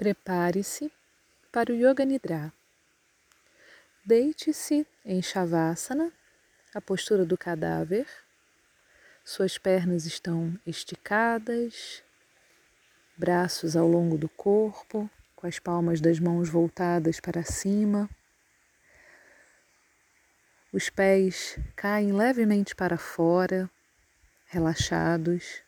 Prepare-se para o Yoga Nidra. Deite-se em Shavasana, a postura do cadáver. Suas pernas estão esticadas, braços ao longo do corpo, com as palmas das mãos voltadas para cima. Os pés caem levemente para fora, relaxados.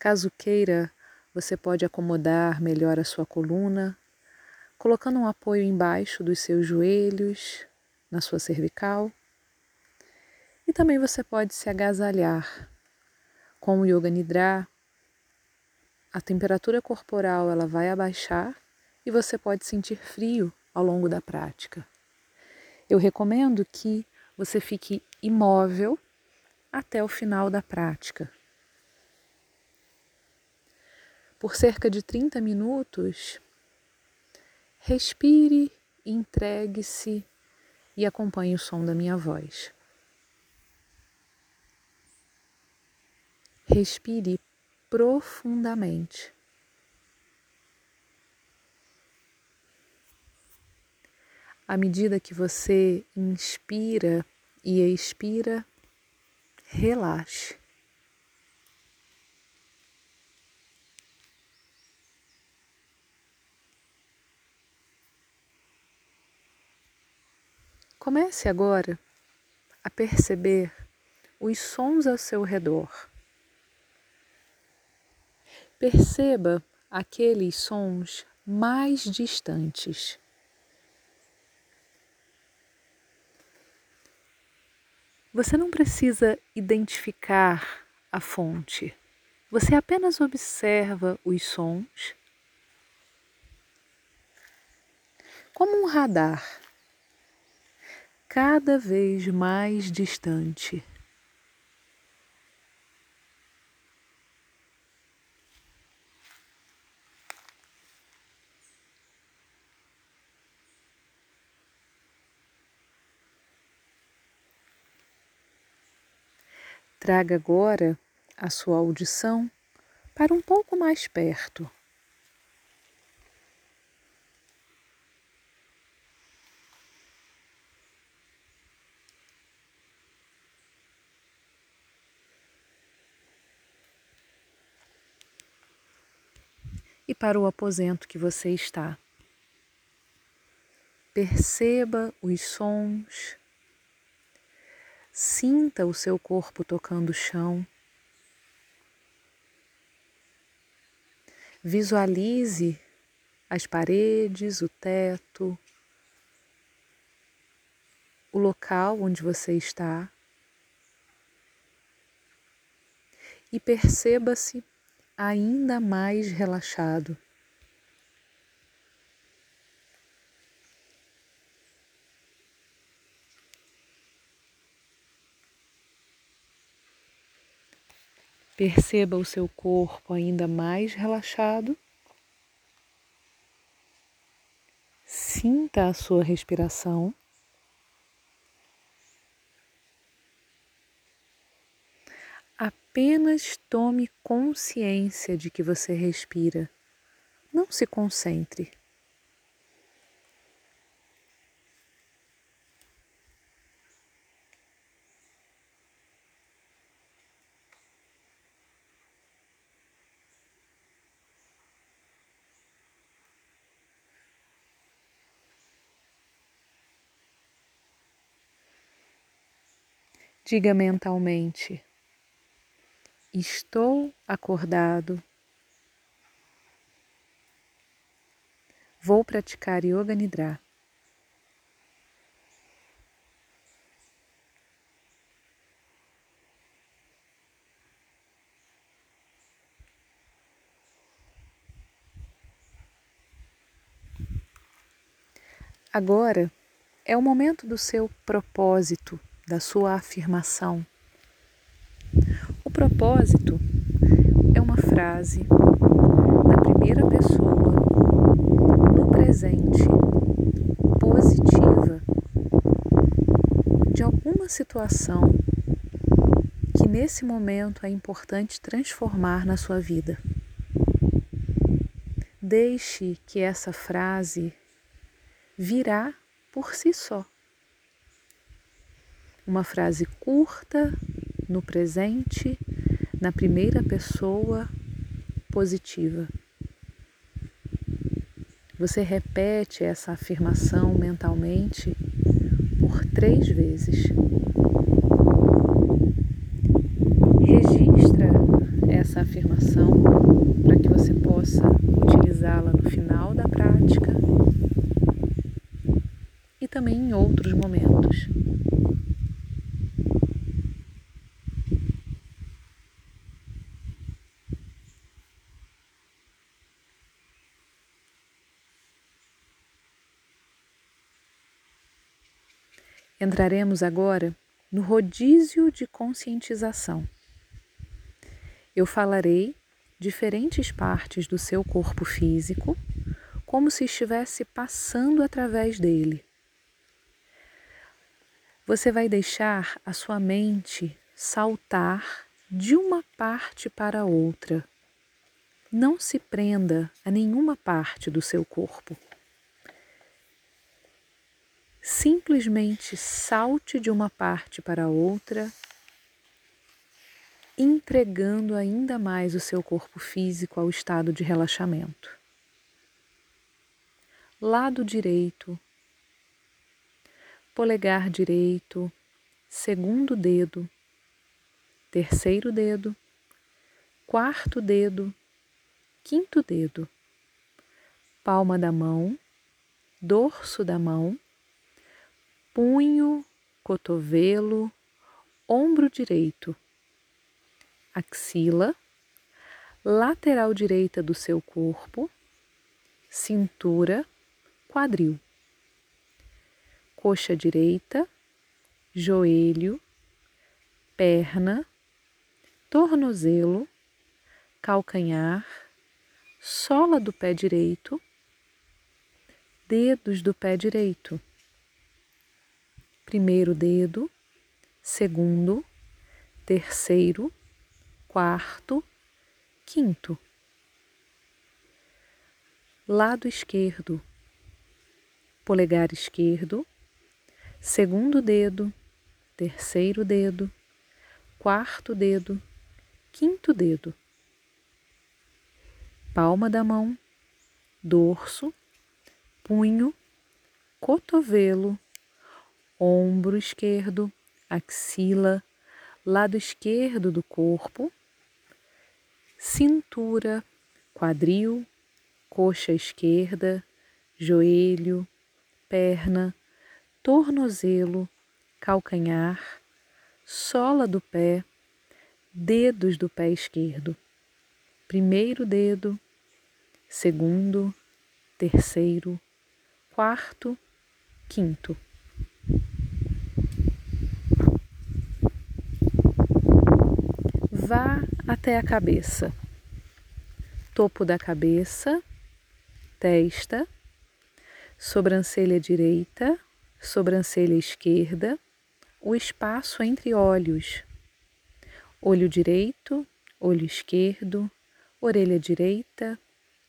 Caso queira, você pode acomodar melhor a sua coluna, colocando um apoio embaixo dos seus joelhos, na sua cervical. E também você pode se agasalhar. Com o Yoga Nidra, a temperatura corporal ela vai abaixar e você pode sentir frio ao longo da prática. Eu recomendo que você fique imóvel até o final da prática. Por cerca de 30 minutos, respire, entregue-se e acompanhe o som da minha voz. Respire profundamente. À medida que você inspira e expira, relaxe. Comece agora a perceber os sons ao seu redor. Perceba aqueles sons mais distantes. Você não precisa identificar a fonte. Você apenas observa os sons como um radar, cada vez mais distante. Traga agora a sua audição para um pouco mais perto. Para o aposento que você está. Perceba os sons Sinta o seu corpo tocando o chão. Visualize as paredes, o teto, o local onde você está e perceba-se ainda mais relaxado. Perceba o seu corpo ainda mais relaxado. Sinta a sua respiração. Apenas tome consciência de que você respira. Não se concentre. Diga mentalmente: Estou acordado. Vou praticar Yoga Nidra. Agora é o momento do seu propósito da sua afirmação. Propósito é uma frase na primeira pessoa, no presente, positiva, de alguma situação que nesse momento é importante transformar na sua vida. deixe que essa frase virá por si só. Uma frase curta, no presente, na primeira pessoa, positiva. Você repete essa afirmação mentalmente por três vezes. Registra essa afirmação para que você possa utilizá-la no final da prática e também em outros momentos. Entraremos agora no rodízio de conscientização. Eu falarei diferentes partes do seu corpo físico, como se estivesse passando através dele. Você vai deixar a sua mente saltar de uma parte para outra. Não se prenda a nenhuma parte do seu corpo simplesmente salte de uma parte para outra, entregando ainda mais o seu corpo físico ao estado de relaxamento. Lado direito, polegar direito, segundo dedo, terceiro dedo, quarto dedo, quinto dedo, palma da mão, dorso da mão punho, cotovelo, ombro direito, axila, lateral direita do seu corpo, cintura, quadril, coxa direita, joelho, perna, tornozelo, calcanhar, sola do pé direito, dedos do pé direito primeiro dedo, segundo, terceiro, quarto, quinto. Lado esquerdo, polegar esquerdo, segundo dedo, terceiro dedo, quarto dedo, quinto dedo. Palma da mão, dorso, punho, cotovelo, ombro esquerdo, axila, lado esquerdo do corpo, cintura, quadril, coxa esquerda, joelho, perna, tornozelo, calcanhar, sola do pé, dedos do pé esquerdo. Primeiro dedo, segundo, terceiro, quarto, quinto. Vá até a cabeça, topo da cabeça, testa, sobrancelha direita, sobrancelha esquerda, o espaço entre olhos, olho direito, olho esquerdo, orelha direita,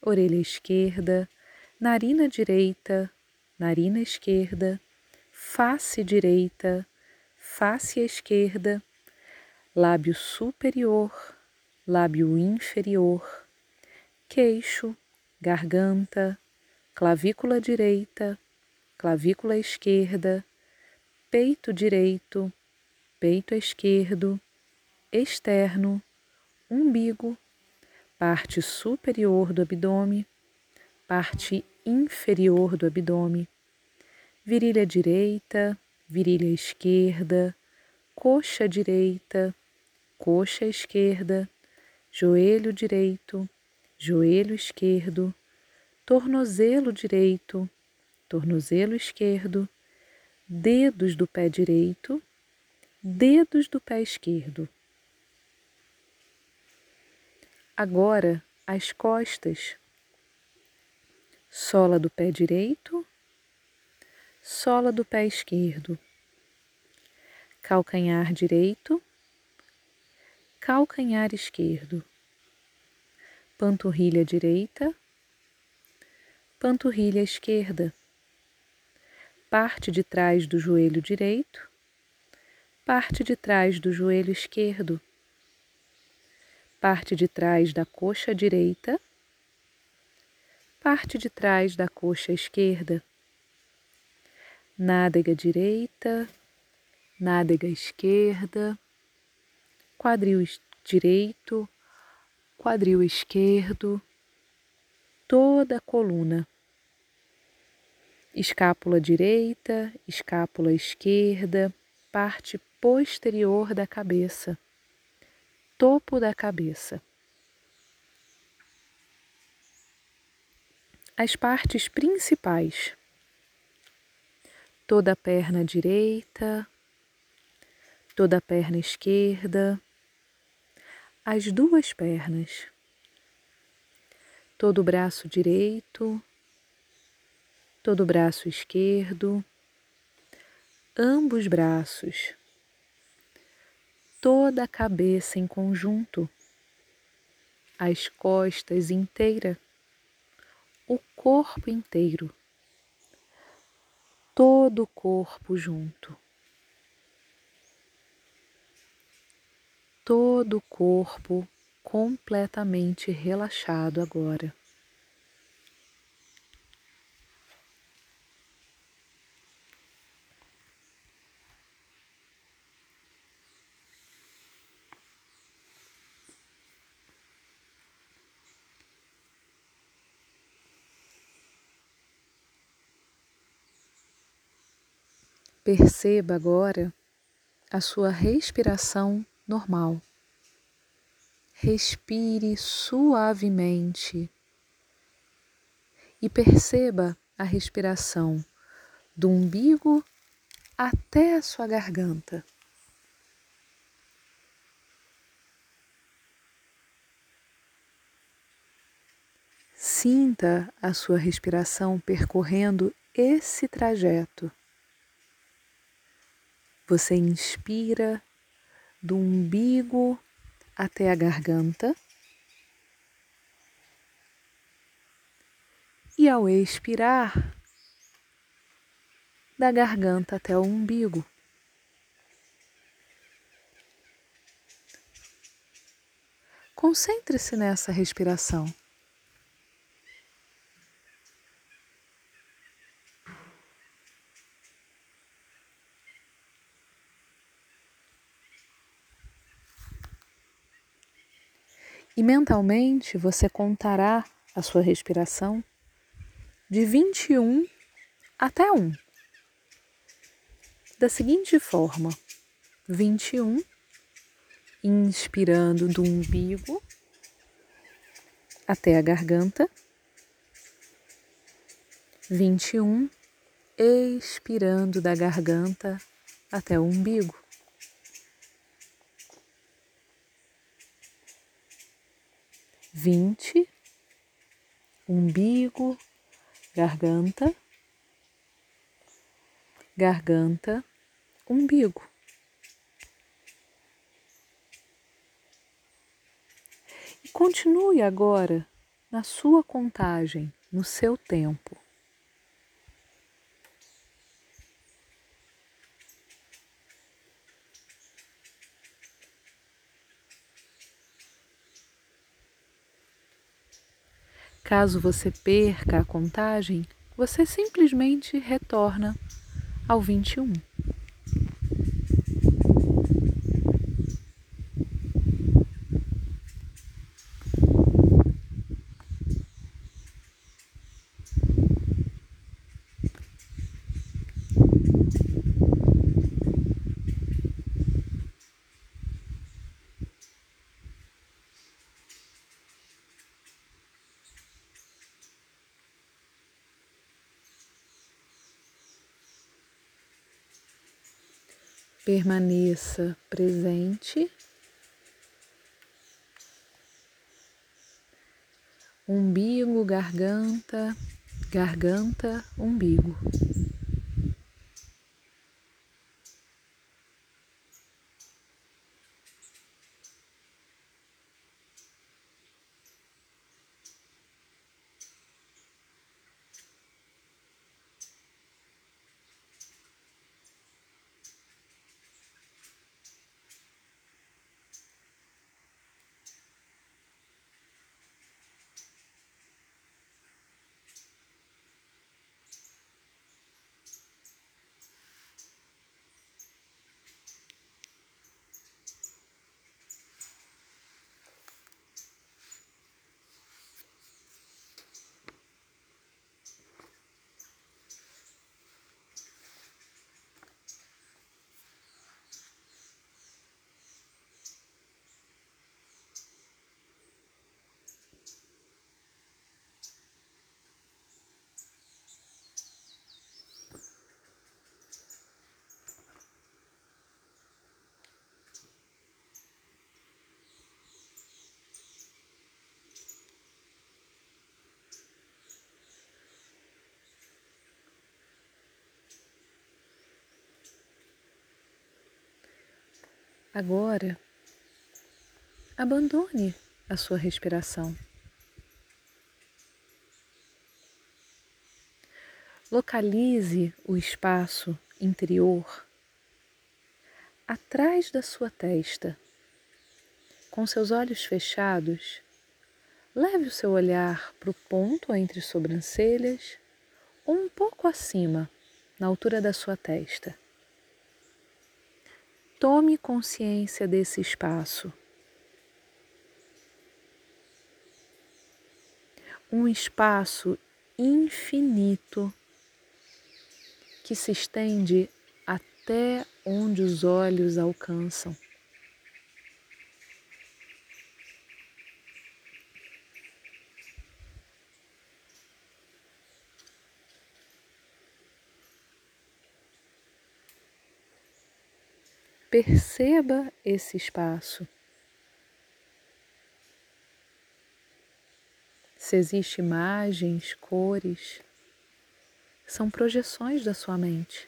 orelha esquerda, narina direita, narina esquerda, face direita, face esquerda lábio superior, lábio inferior, queixo, garganta, clavícula direita, clavícula esquerda, peito direito, peito esquerdo, externo, umbigo, parte superior do abdômen, parte inferior do abdômen, virilha direita, virilha esquerda, coxa direita, coxa esquerda, joelho direito, joelho esquerdo, tornozelo direito, tornozelo esquerdo, dedos do pé direito, dedos do pé esquerdo. Agora as costas, sola do pé direito, sola do pé esquerdo, calcanhar direito, calcanhar esquerdo, panturrilha direita, panturrilha esquerda, parte de trás do joelho direito, parte de trás do joelho esquerdo, parte de trás da coxa direita, parte de trás da coxa esquerda, nádega direita, nádega esquerda, quadril direito, quadril esquerdo, toda a coluna. Escápula direita, escápula esquerda, parte posterior da cabeça, topo da cabeça. As partes principais. Toda a perna direita, toda a perna esquerda, as duas pernas, todo o braço direito, todo o braço esquerdo, ambos braços, toda a cabeça em conjunto, as costas inteira, o corpo inteiro, todo o corpo junto. Todo o corpo completamente relaxado agora. Perceba agora a sua respiração normal. Respire suavemente e perceba a respiração do umbigo até a sua garganta. Sinta a sua respiração percorrendo esse trajeto. Você inspira do umbigo até a garganta. E ao expirar, da garganta até o umbigo. Concentre-se nessa respiração. E mentalmente você contará a sua respiração de 21 até 1. Da seguinte forma: 21, inspirando do umbigo até a garganta. 21, expirando da garganta até o umbigo. Vinte, umbigo, garganta, garganta, umbigo. E continue agora na sua contagem, no seu tempo. Caso você perca a contagem, você simplesmente retorna ao 21. Permaneça presente. Umbigo, garganta, garganta, umbigo. Agora, abandone a sua respiração. Localize o espaço interior atrás da sua testa. Com seus olhos fechados, leve o seu olhar para o ponto entre sobrancelhas ou um pouco acima, na altura da sua testa. Tome consciência desse espaço. Um espaço infinito que se estende até onde os olhos alcançam. Perceba esse espaço. Se existem imagens, cores, são projeções da sua mente.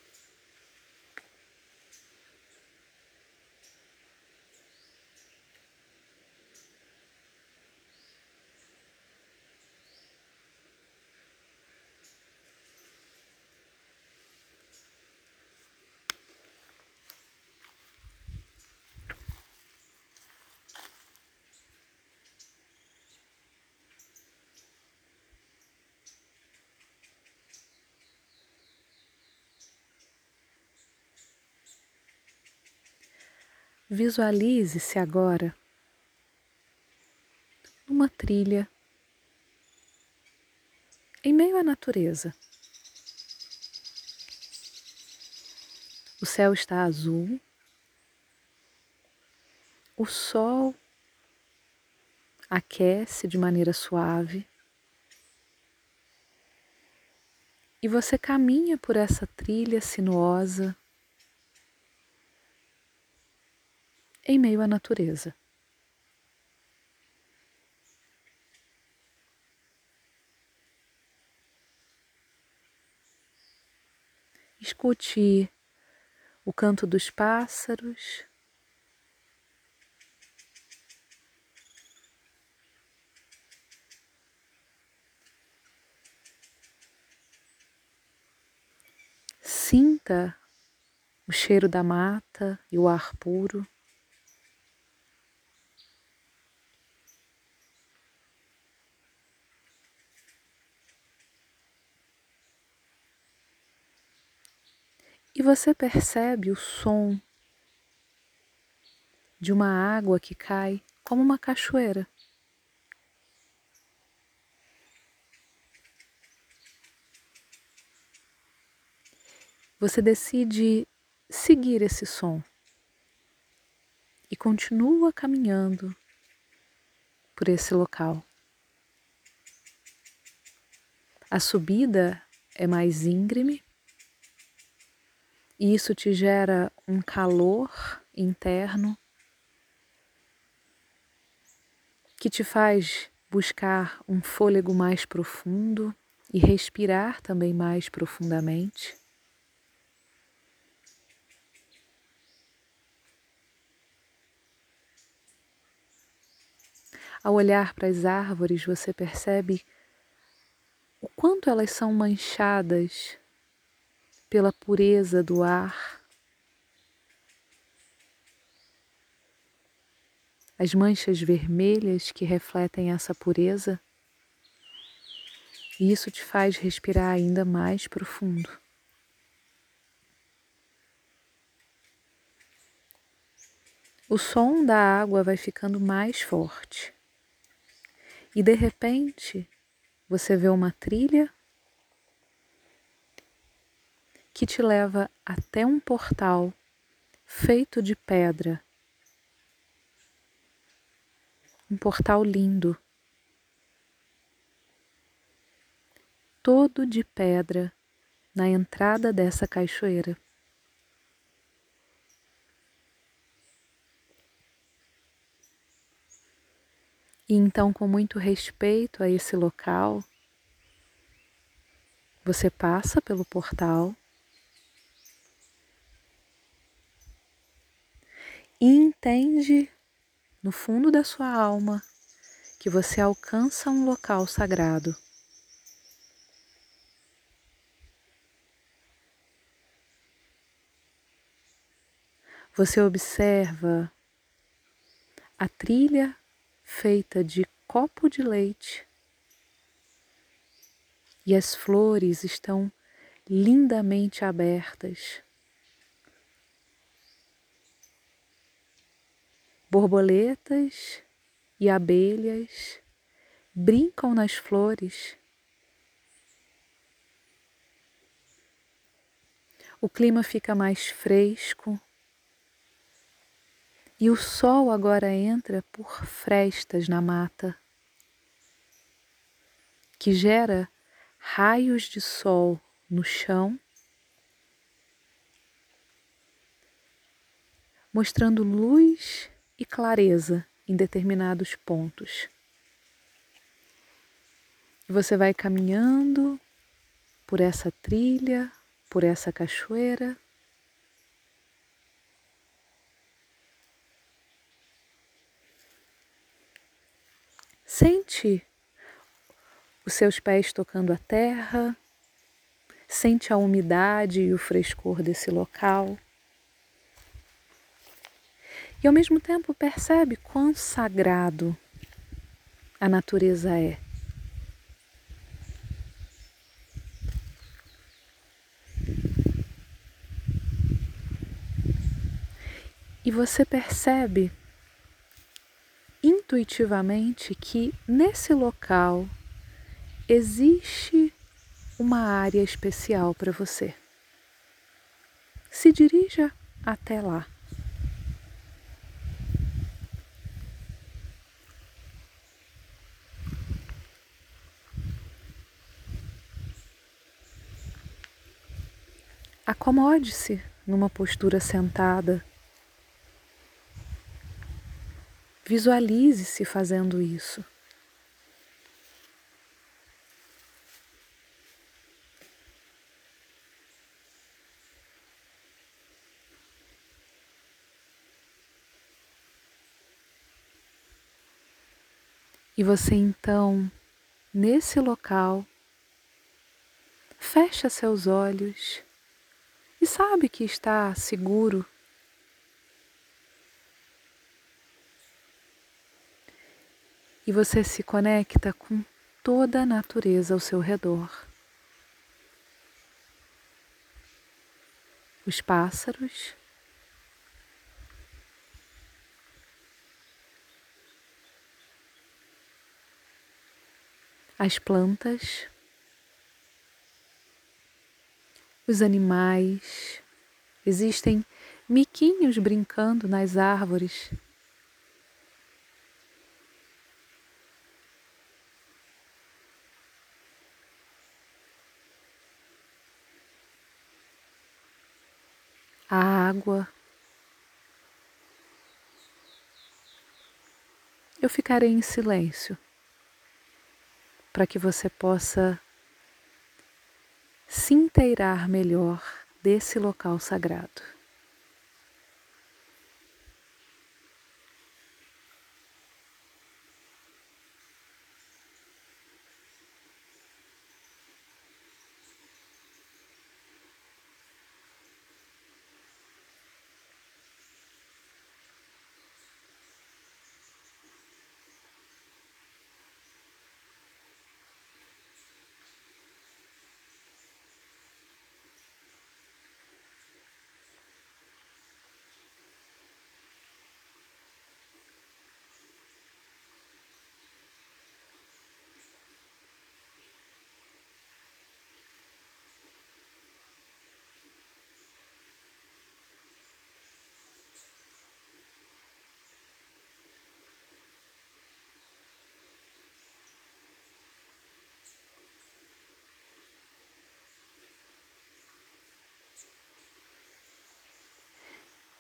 Visualize-se agora numa trilha em meio à natureza. O céu está azul, o sol aquece de maneira suave e você caminha por essa trilha sinuosa em meio à natureza. Escute o canto dos pássaros. Sinta o cheiro da mata e o ar puro. E você percebe o som de uma água que cai como uma cachoeira. Você decide seguir esse som e continua caminhando por esse local. A subida é mais íngreme, e isso te gera um calor interno que te faz buscar um fôlego mais profundo e respirar também mais profundamente. Ao olhar para as árvores, você percebe o quanto elas são manchadas pela pureza do ar. As manchas vermelhas que refletem essa pureza, e isso te faz respirar ainda mais profundo. O som da água vai ficando mais forte. E de repente, você vê uma trilha que te leva até um portal feito de pedra. Um portal lindo, todo de pedra na entrada dessa cachoeira. E então, com muito respeito a esse local, você passa pelo portal e entende no fundo da sua alma que você alcança um local sagrado. Você observa a trilha feita de copo de leite e as flores estão lindamente abertas. Borboletas e abelhas brincam nas flores. O clima fica mais fresco e o sol agora entra por frestas na mata, que gera raios de sol no chão, mostrando luz e clareza em determinados pontos. Você vai caminhando por essa trilha, por essa cachoeira. Sente os seus pés tocando a terra, sente a umidade e o frescor desse local. E ao mesmo tempo percebe quão sagrado a natureza é. E você percebe intuitivamente que nesse local existe uma área especial para você. Se dirija até lá. Acomode-se numa postura sentada. Visualize-se fazendo isso. E você então, nesse local, fecha seus olhos e sabe que está seguro. E você se conecta com toda a natureza ao seu redor. Os pássaros, as plantas, os animais, existem miquinhos brincando nas árvores. A água. Eu ficarei em silêncio para que você possa se inteirar melhor desse local sagrado.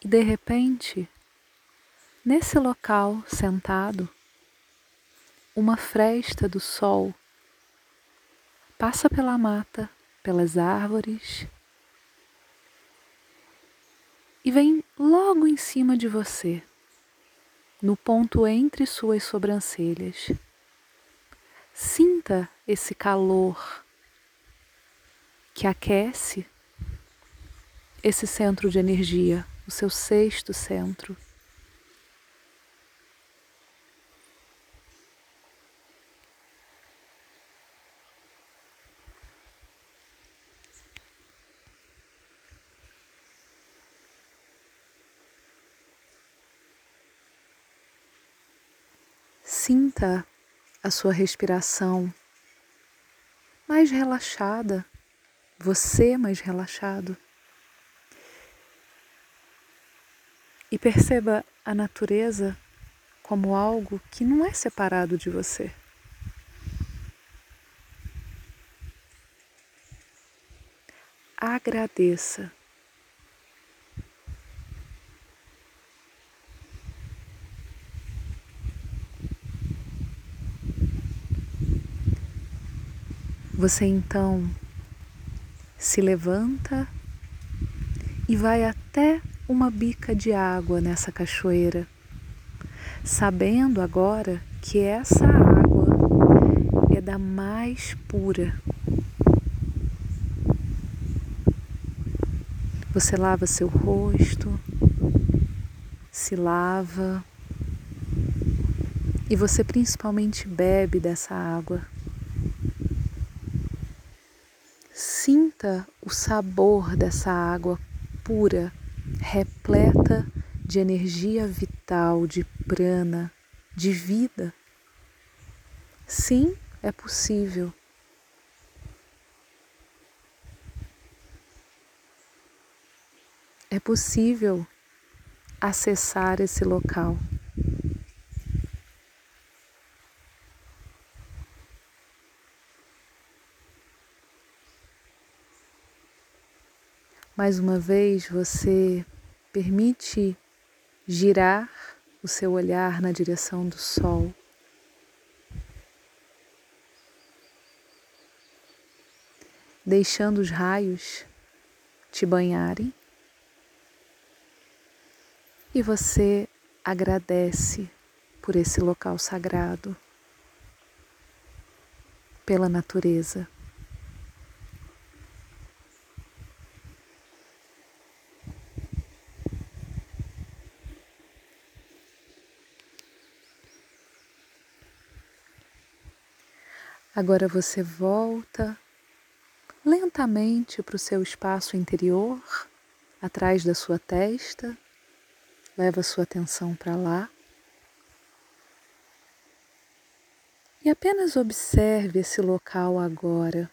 E de repente, nesse local sentado, uma fresta do sol passa pela mata, pelas árvores e vem logo em cima de você, no ponto entre suas sobrancelhas. Sinta esse calor que aquece esse centro de energia, o seu sexto centro. Sinta a sua respiração mais relaxada, você mais relaxado. E perceba a natureza como algo que não é separado de você. Agradeça. Você então se levanta e vai até uma bica de água nessa cachoeira, sabendo agora que essa água é da mais pura. Você lava seu rosto, se lava e você principalmente bebe dessa água. Sinta o sabor dessa água pura, repleta de energia vital, de prana, de vida. Sim, é possível. É possível acessar esse local. Mais uma vez, você permite girar o seu olhar na direção do sol. Deixando os raios te banharem. E você agradece por esse local sagrado, pela natureza. Agora você volta lentamente para o seu espaço interior, atrás da sua testa, leva sua atenção para lá. E apenas observe esse local agora,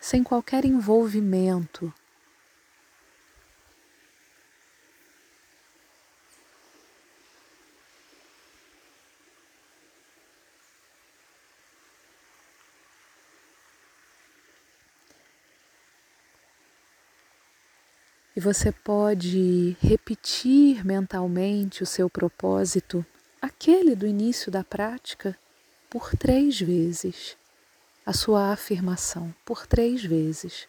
sem qualquer envolvimento E você pode repetir mentalmente o seu propósito, aquele do início da prática, por três vezes. A sua afirmação, por três vezes.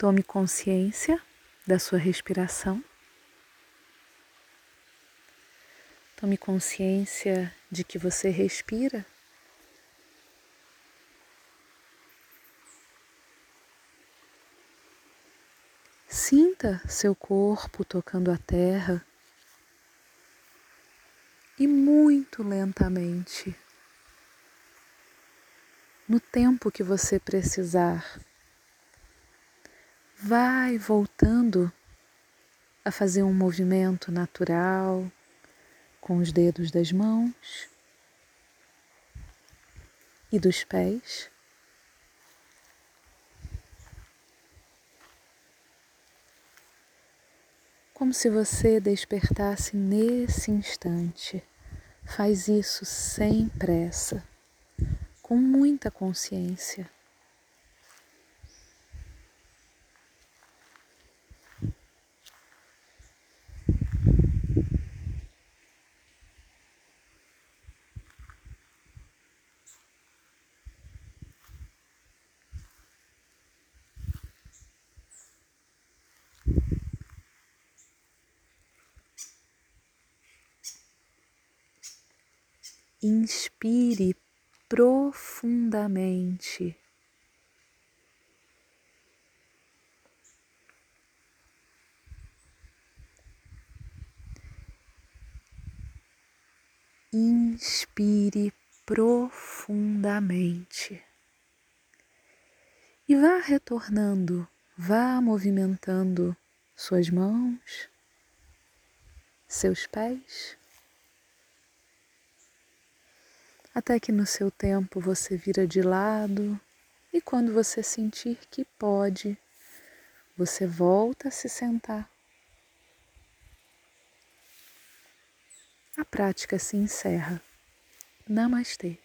Tome consciência da sua respiração. Tome consciência de que você respira. Sinta seu corpo tocando a terra e muito lentamente, no tempo que você precisar vai voltando a fazer um movimento natural com os dedos das mãos e dos pés. Como se você despertasse nesse instante. Faz isso sem pressa, com muita consciência. Inspire profundamente. Inspire profundamente e vá retornando, vá movimentando suas mãos, seus pés até que no seu tempo você vira de lado e quando você sentir que pode, você volta a se sentar. A prática se encerra. Namastê.